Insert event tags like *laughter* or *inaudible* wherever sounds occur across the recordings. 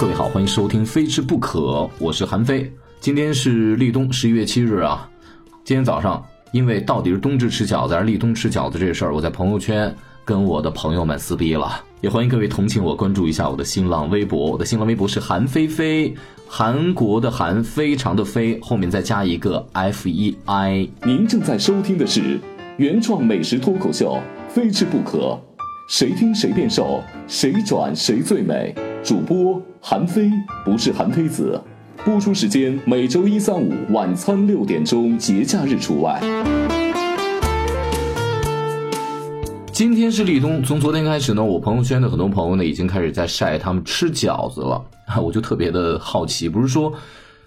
各位好，欢迎收听《非吃不可》，我是韩非。今天是立冬，十一月七日啊。今天早上，因为到底是冬至吃饺子还是立冬吃饺子这事儿，我在朋友圈跟我的朋友们撕逼了。也欢迎各位同情我，关注一下我的新浪微博。我的新浪微博是韩非非，韩国的韩，非常的非，后面再加一个 F E I。您正在收听的是原创美食脱口秀《非吃不可》，谁听谁变瘦，谁转谁最美。主播韩非不是韩非子，播出时间每周一、三、五晚餐六点钟，节假日除外。今天是立冬，从昨天开始呢，我朋友圈的很多朋友呢已经开始在晒他们吃饺子了，*laughs* 我就特别的好奇，不是说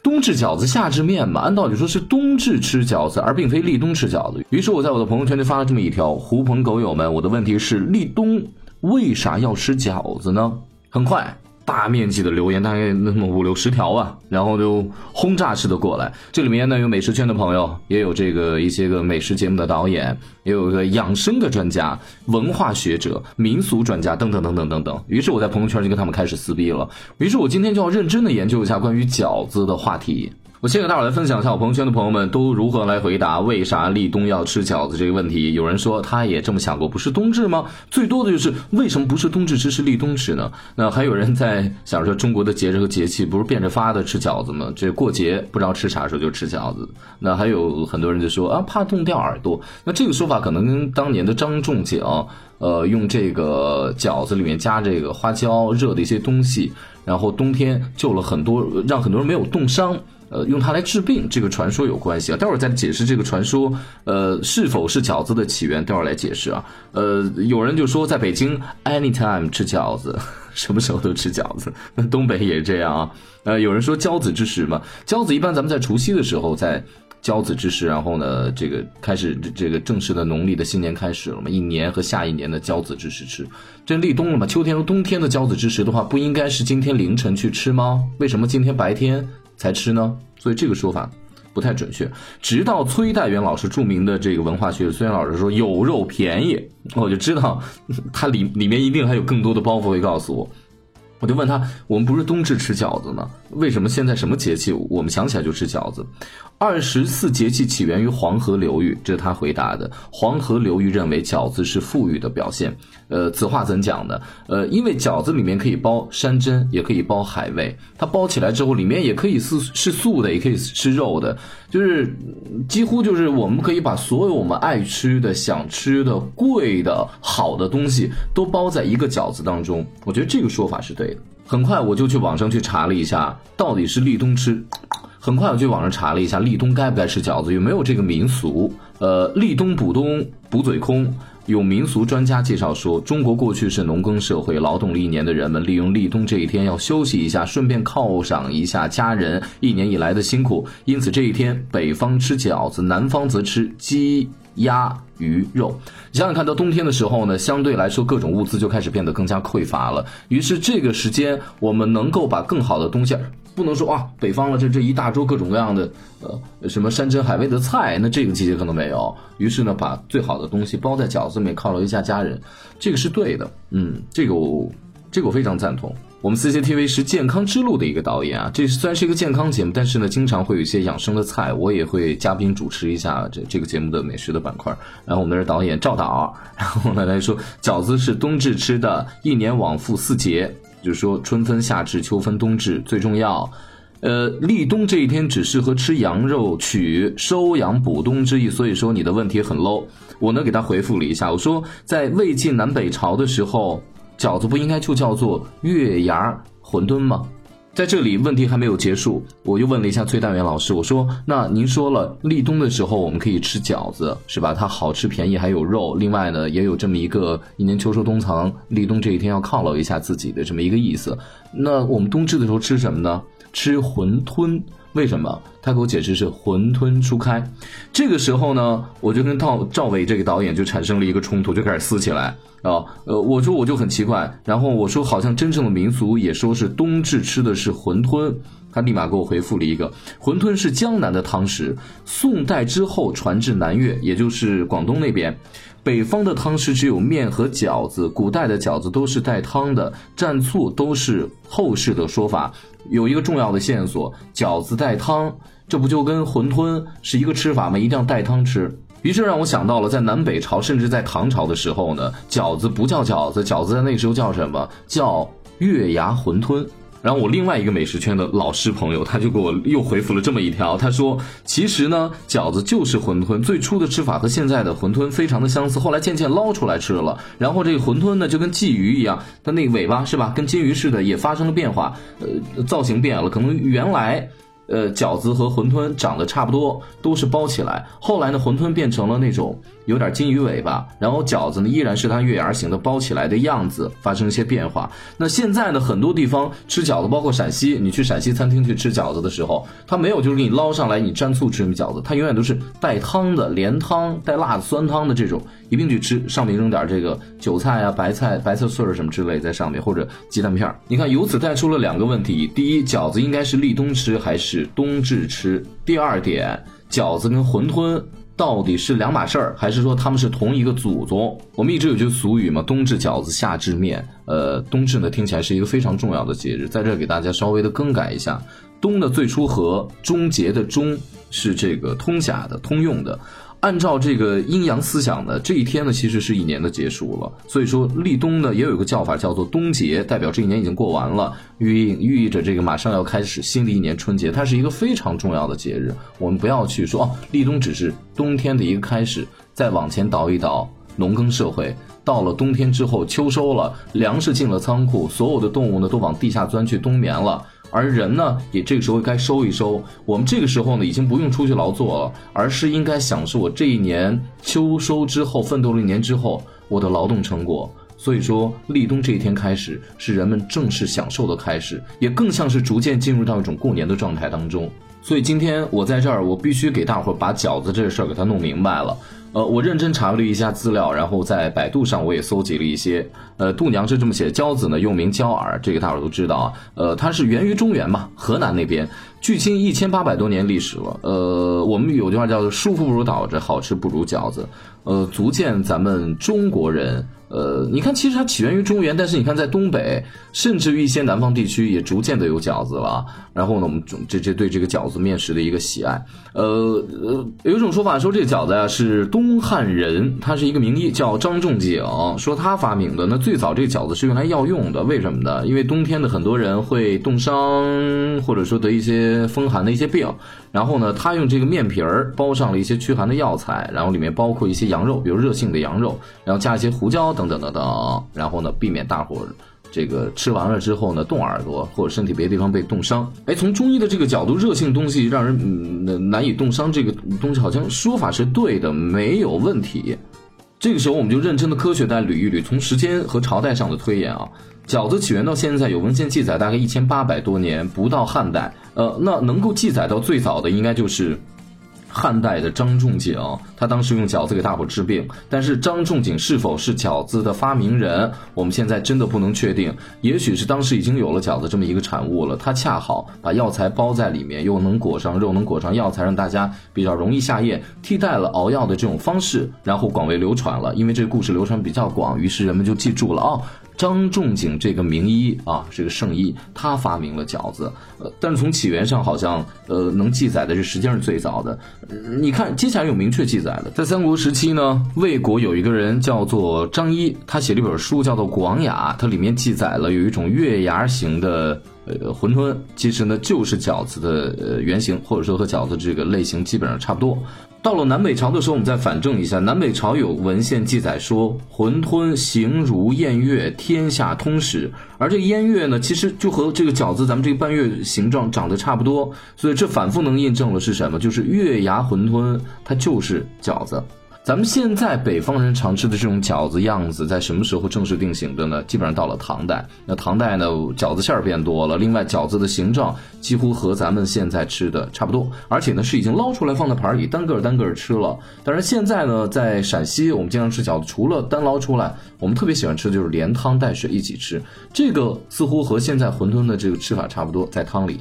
冬至饺子夏至面吗？按道理说是冬至吃饺子，而并非立冬吃饺子。于是我在我的朋友圈就发了这么一条：狐朋狗友们，我的问题是立冬为啥要吃饺子呢？很快。大面积的留言，大概那么五六十条吧，然后就轰炸式的过来。这里面呢有美食圈的朋友，也有这个一些个美食节目的导演，也有个养生的专家、文化学者、民俗专家等等等等等等。于是我在朋友圈就跟他们开始撕逼了。于是我今天就要认真的研究一下关于饺子的话题。我先给大伙来分享一下我朋友圈的朋友们都如何来回答为啥立冬要吃饺子这个问题。有人说他也这么想过，不是冬至吗？最多的就是为什么不是冬至吃，是立冬吃呢？那还有人在想说中国的节日和节气不是变着法的吃饺子吗？这过节不知道吃啥时候就吃饺子。那还有很多人就说啊，怕冻掉耳朵。那这个说法可能跟当年的张仲景，呃，用这个饺子里面加这个花椒热的一些东西，然后冬天救了很多，让很多人没有冻伤。呃，用它来治病，这个传说有关系啊。待会儿再解释这个传说，呃，是否是饺子的起源？待会儿来解释啊。呃，有人就说在北京，anytime 吃饺子，什么时候都吃饺子。那东北也这样啊。呃，有人说交子之时嘛，交子一般咱们在除夕的时候在交子之时，然后呢，这个开始这个正式的农历的新年开始了嘛，一年和下一年的交子之时吃。这立冬了嘛，秋天和冬天的交子之时的话，不应该是今天凌晨去吃吗？为什么今天白天？才吃呢，所以这个说法不太准确。直到崔代元老师著名的这个文化学者崔元老师说有肉便宜，我就知道 *laughs* 他里里面一定还有更多的包袱会告诉我。我就问他，我们不是冬至吃饺子吗？为什么现在什么节气我们想起来就吃饺子？二十四节气起源于黄河流域，这是他回答的。黄河流域认为饺子是富裕的表现。呃，此话怎讲的？呃，因为饺子里面可以包山珍，也可以包海味。它包起来之后，里面也可以是是素的，也可以是肉的，就是几乎就是我们可以把所有我们爱吃的、想吃的、贵的、好的东西都包在一个饺子当中。我觉得这个说法是对的。很快我就去网上去查了一下，到底是立冬吃。很快我去网上查了一下，立冬该不该吃饺子，有没有这个民俗？呃，立冬补冬补嘴空。有民俗专家介绍说，中国过去是农耕社会，劳动了一年的人们利用立冬这一天要休息一下，顺便犒赏一下家人一年以来的辛苦。因此这一天，北方吃饺子，南方则吃鸡、鸭、鱼肉。想想看到冬天的时候呢，相对来说各种物资就开始变得更加匮乏了。于是这个时间，我们能够把更好的东西。不能说啊，北方了这这一大桌各种各样的呃什么山珍海味的菜，那这个季节可能没有。于是呢，把最好的东西包在饺子里面犒劳一下家人，这个是对的。嗯，这个我这个我非常赞同。我们 CCTV 是健康之路的一个导演啊，这虽然是一个健康节目，但是呢，经常会有一些养生的菜，我也会嘉宾主持一下这这个节目的美食的板块。然后我们的导演赵导，然后呢来说饺子是冬至吃的，一年往复四节。就是说，春分、夏至、秋分、冬至最重要。呃，立冬这一天只适合吃羊肉，取收阳补冬之意。所以说你的问题很 low。我呢给他回复了一下，我说在魏晋南北朝的时候，饺子不应该就叫做月牙馄饨吗？在这里，问题还没有结束，我又问了一下崔大元老师，我说：“那您说了，立冬的时候我们可以吃饺子，是吧？它好吃、便宜，还有肉。另外呢，也有这么一个一年秋收冬藏，立冬这一天要犒劳一下自己的这么一个意思。那我们冬至的时候吃什么呢？吃馄饨。”为什么？他给我解释是馄饨初开，这个时候呢，我就跟赵赵伟这个导演就产生了一个冲突，就开始撕起来啊。呃，我说我就很奇怪，然后我说好像真正的民俗也说是冬至吃的是馄饨，他立马给我回复了一个：馄饨是江南的汤食，宋代之后传至南越，也就是广东那边。北方的汤食只有面和饺子，古代的饺子都是带汤的，蘸醋都是后世的说法。有一个重要的线索，饺子带汤，这不就跟馄饨是一个吃法吗？一定要带汤吃。于是让我想到了，在南北朝，甚至在唐朝的时候呢，饺子不叫饺子，饺子在那时候叫什么？叫月牙馄饨。然后我另外一个美食圈的老师朋友，他就给我又回复了这么一条，他说：“其实呢，饺子就是馄饨，最初的吃法和现在的馄饨非常的相似，后来渐渐捞出来吃了。然后这个馄饨呢，就跟鲫鱼一样，它那个尾巴是吧，跟金鱼似的，也发生了变化，呃，造型变了，可能原来。”呃，饺子和馄饨长得差不多，都是包起来。后来呢，馄饨变成了那种有点金鱼尾巴，然后饺子呢依然是它月牙形的包起来的样子，发生一些变化。那现在呢，很多地方吃饺子，包括陕西，你去陕西餐厅去吃饺子的时候，它没有就是给你捞上来，你蘸醋吃什么饺子，它永远都是带汤的，连汤带辣的酸汤的这种。一并去吃，上面扔点这个韭菜啊、白菜、白菜碎儿什么之类在上面，或者鸡蛋片儿。你看，由此带出了两个问题：第一，饺子应该是立冬吃还是冬至吃？第二点，饺子跟馄饨到底是两码事儿，还是说他们是同一个祖宗？我们一直有句俗语嘛，“冬至饺子，夏至面”。呃，冬至呢听起来是一个非常重要的节日，在这给大家稍微的更改一下，冬的最初和终结的终是这个通假的、通用的。按照这个阴阳思想呢，这一天呢其实是一年的结束了。所以说立冬呢也有一个叫法叫做冬节，代表这一年已经过完了，寓意寓意着这个马上要开始新的一年春节。它是一个非常重要的节日，我们不要去说哦，立冬只是冬天的一个开始。再往前倒一倒，农耕社会到了冬天之后，秋收了，粮食进了仓库，所有的动物呢都往地下钻去冬眠了。而人呢，也这个时候该收一收。我们这个时候呢，已经不用出去劳作了，而是应该享受我这一年秋收之后奋斗了一年之后我的劳动成果。所以说，立冬这一天开始是人们正式享受的开始，也更像是逐渐进入到一种过年的状态当中。所以今天我在这儿，我必须给大伙儿把饺子这事儿给他弄明白了。呃，我认真查了一下资料，然后在百度上我也搜集了一些。呃，度娘是这么写：娇子呢又名娇儿，这个大伙都知道啊。呃，它是源于中原嘛，河南那边，距今一千八百多年历史了。呃，我们有句话叫做“舒服不如倒着，好吃不如饺子”。呃，足见咱们中国人。呃，你看，其实它起源于中原，但是你看，在东北，甚至于一些南方地区，也逐渐的有饺子了。然后呢，我们这这对这个饺子面食的一个喜爱。呃呃，有一种说法说这个饺子呀是东汉人，他是一个名医叫张仲景，说他发明的。那最早这个饺子是用来药用的，为什么呢？因为冬天的很多人会冻伤，或者说得一些风寒的一些病。然后呢，他用这个面皮儿包上了一些驱寒的药材，然后里面包括一些羊肉，比如热性的羊肉，然后加一些胡椒等等等等等，然后呢，避免大伙这个吃完了之后呢，冻耳朵或者身体别的地方被冻伤。哎，从中医的这个角度，热性东西让人嗯难以冻伤，这个东西好像说法是对的，没有问题。这个时候我们就认真的科学再捋一捋，从时间和朝代上的推演啊。饺子起源到现在有文献记载，大概一千八百多年，不到汉代。呃，那能够记载到最早的，应该就是汉代的张仲景，他当时用饺子给大伙治病。但是张仲景是否是饺子的发明人，我们现在真的不能确定。也许是当时已经有了饺子这么一个产物了，他恰好把药材包在里面，又能裹上肉，能裹上药材，让大家比较容易下咽，替代了熬药的这种方式，然后广为流传了。因为这个故事流传比较广，于是人们就记住了哦。张仲景这个名医啊，是个圣医，他发明了饺子。呃，但是从起源上，好像呃能记载的是，实际上是最早的。你看，接下来有明确记载的，在三国时期呢，魏国有一个人叫做张一，他写了一本书叫做《广雅》，它里面记载了有一种月牙形的呃馄饨，其实呢就是饺子的呃原型，或者说和饺子这个类型基本上差不多。到了南北朝的时候，我们再反证一下。南北朝有文献记载说，馄饨形如偃月，天下通史。而这个偃月呢，其实就和这个饺子咱们这个半月形状长得差不多。所以这反复能印证了是什么？就是月牙馄饨，它就是饺子。咱们现在北方人常吃的这种饺子样子，在什么时候正式定型的呢？基本上到了唐代。那唐代呢，饺子馅儿变多了，另外饺子的形状几乎和咱们现在吃的差不多，而且呢是已经捞出来放在盘里，单个儿单个儿吃了。当然现在呢，在陕西，我们经常吃饺子，除了单捞出来，我们特别喜欢吃的就是连汤带水一起吃，这个似乎和现在馄饨的这个吃法差不多，在汤里。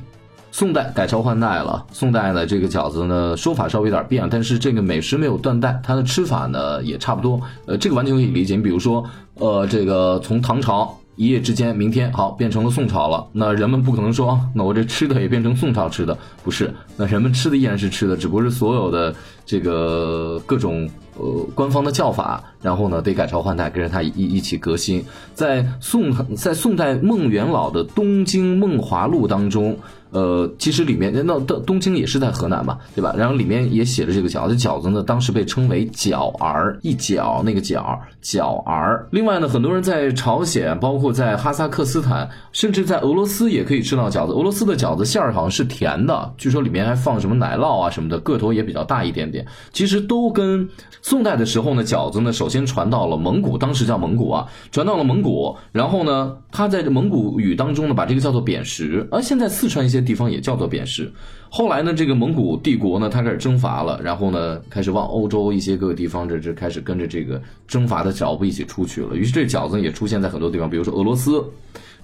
宋代改朝换代了，宋代呢这个饺子呢说法稍微有点变，但是这个美食没有断代，它的吃法呢也差不多。呃，这个完全可以理解。你比如说，呃，这个从唐朝一夜之间，明天好变成了宋朝了，那人们不可能说，那我这吃的也变成宋朝吃的，不是？那人们吃的依然是吃的，只不过是所有的这个各种呃官方的叫法，然后呢得改朝换代，跟着它一一起革新。在宋在宋代孟元老的《东京梦华录》当中。呃，其实里面那东东京也是在河南嘛，对吧？然后里面也写了这个饺子，饺子呢当时被称为饺儿，一饺那个饺饺儿。另外呢，很多人在朝鲜，包括在哈萨克斯坦，甚至在俄罗斯也可以吃到饺子。俄罗斯的饺子馅儿好像是甜的，据说里面还放什么奶酪啊什么的，个头也比较大一点点。其实都跟宋代的时候呢，饺子呢首先传到了蒙古，当时叫蒙古啊，传到了蒙古，然后呢，它在蒙古语当中呢把这个叫做扁食，而现在四川一些。地方也叫做扁食。后来呢，这个蒙古帝国呢，它开始征伐了，然后呢，开始往欧洲一些各个地方，这这开始跟着这个征伐的脚步一起出去了。于是这饺子也出现在很多地方，比如说俄罗斯，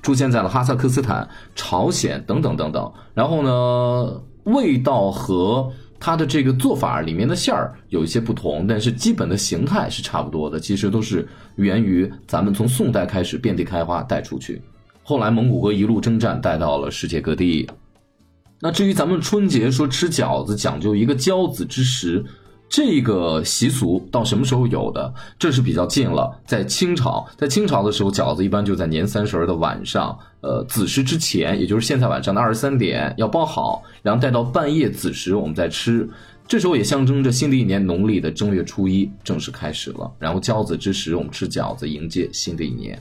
出现在了哈萨克斯坦、朝鲜等等等等。然后呢，味道和它的这个做法里面的馅儿有一些不同，但是基本的形态是差不多的。其实都是源于咱们从宋代开始遍地开花带出去。后来蒙古国一路征战，带到了世界各地。那至于咱们春节说吃饺子讲究一个交子之时，这个习俗到什么时候有的？这是比较近了，在清朝，在清朝的时候，饺子一般就在年三十的晚上，呃，子时之前，也就是现在晚上的二十三点要包好，然后带到半夜子时我们再吃。这时候也象征着新的一年农历的正月初一正式开始了。然后交子之时，我们吃饺子迎接新的一年。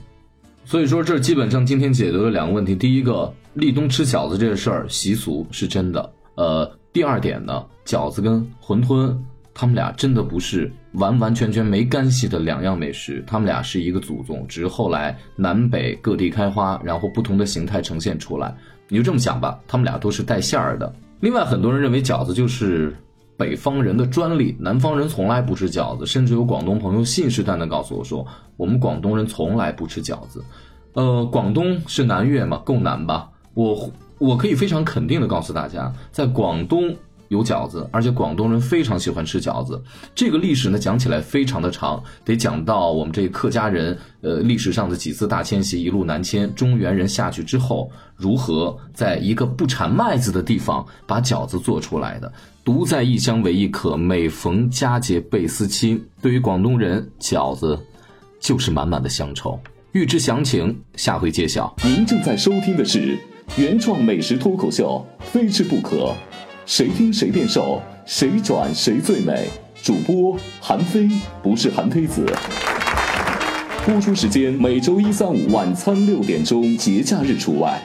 所以说，这基本上今天解决了两个问题。第一个，立冬吃饺子这个事儿习俗是真的。呃，第二点呢，饺子跟馄饨，他们俩真的不是完完全全没干系的两样美食，他们俩是一个祖宗，只是后来南北各地开花，然后不同的形态呈现出来。你就这么想吧，他们俩都是带馅儿的。另外，很多人认为饺子就是。北方人的专利，南方人从来不吃饺子，甚至有广东朋友信誓旦旦告诉我说，我们广东人从来不吃饺子。呃，广东是南粤嘛，够难吧？我我可以非常肯定的告诉大家，在广东。有饺子，而且广东人非常喜欢吃饺子。这个历史呢，讲起来非常的长，得讲到我们这客家人，呃，历史上的几次大迁徙，一路南迁，中原人下去之后，如何在一个不产麦子的地方把饺子做出来的。独在异乡为异客，每逢佳节倍思亲。对于广东人，饺子就是满满的乡愁。欲知详情，下回揭晓。您正在收听的是原创美食脱口秀，非吃不可。谁听谁变瘦，谁转谁最美。主播韩非不是韩非子。播出时间每周一、三、五晚餐六点钟，节假日除外。